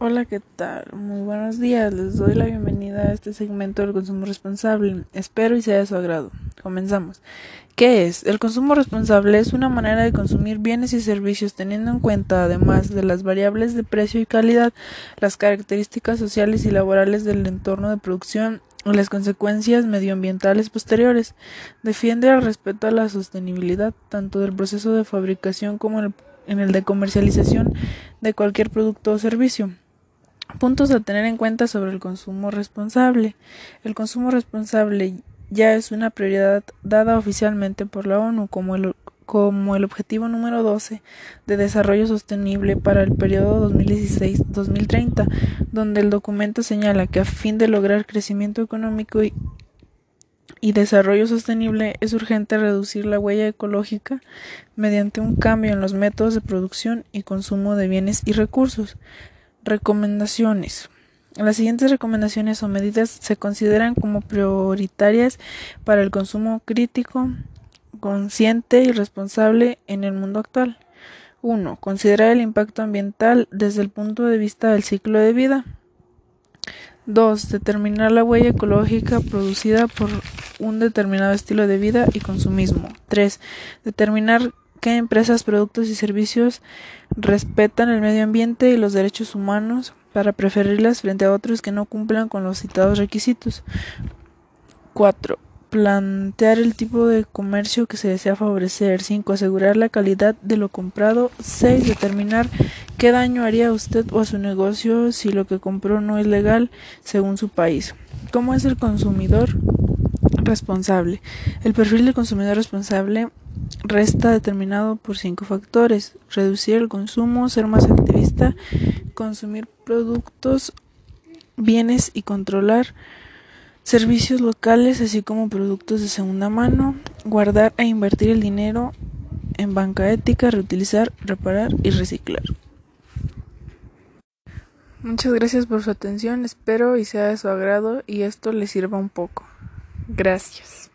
Hola, ¿qué tal? Muy buenos días. Les doy la bienvenida a este segmento del consumo responsable. Espero y sea de su agrado. Comenzamos. ¿Qué es? El consumo responsable es una manera de consumir bienes y servicios teniendo en cuenta, además de las variables de precio y calidad, las características sociales y laborales del entorno de producción y las consecuencias medioambientales posteriores. Defiende el respeto a la sostenibilidad, tanto del proceso de fabricación como en el de comercialización de cualquier producto o servicio. Puntos a tener en cuenta sobre el consumo responsable. El consumo responsable ya es una prioridad dada oficialmente por la ONU como el, objetivo número 12 de desarrollo sostenible para el periodo 2016-2030, donde el documento señala que a fin de lograr crecimiento económico y desarrollo sostenible es urgente reducir la huella ecológica mediante un cambio en los métodos de producción y consumo de bienes y recursos. Recomendaciones. Las siguientes recomendaciones o medidas se consideran como prioritarias para el consumo crítico, consciente y responsable en el mundo actual. 1. Considerar el impacto ambiental desde el punto de vista del ciclo de vida. 2. Determinar la huella ecológica producida por un determinado estilo de vida y consumismo. 3. Determinar qué empresas, productos y servicios respetan el medio ambiente y los derechos humanos para preferirlas frente a otros que no cumplan con los citados requisitos. 4. Plantear el tipo de comercio que se desea favorecer. 5. Asegurar la calidad de lo comprado. 6. Determinar qué daño haría a usted o a su negocio si lo que compró no es legal según su país. ¿Cómo es el consumidor responsable? El perfil del consumidor responsable resta determinado por cinco factores reducir el consumo, ser más activista, consumir productos, bienes y controlar servicios locales así como productos de segunda mano, guardar e invertir el dinero en banca ética, reutilizar, reparar y reciclar. Muchas gracias por su atención, espero y sea de su agrado y esto le sirva un poco. Gracias.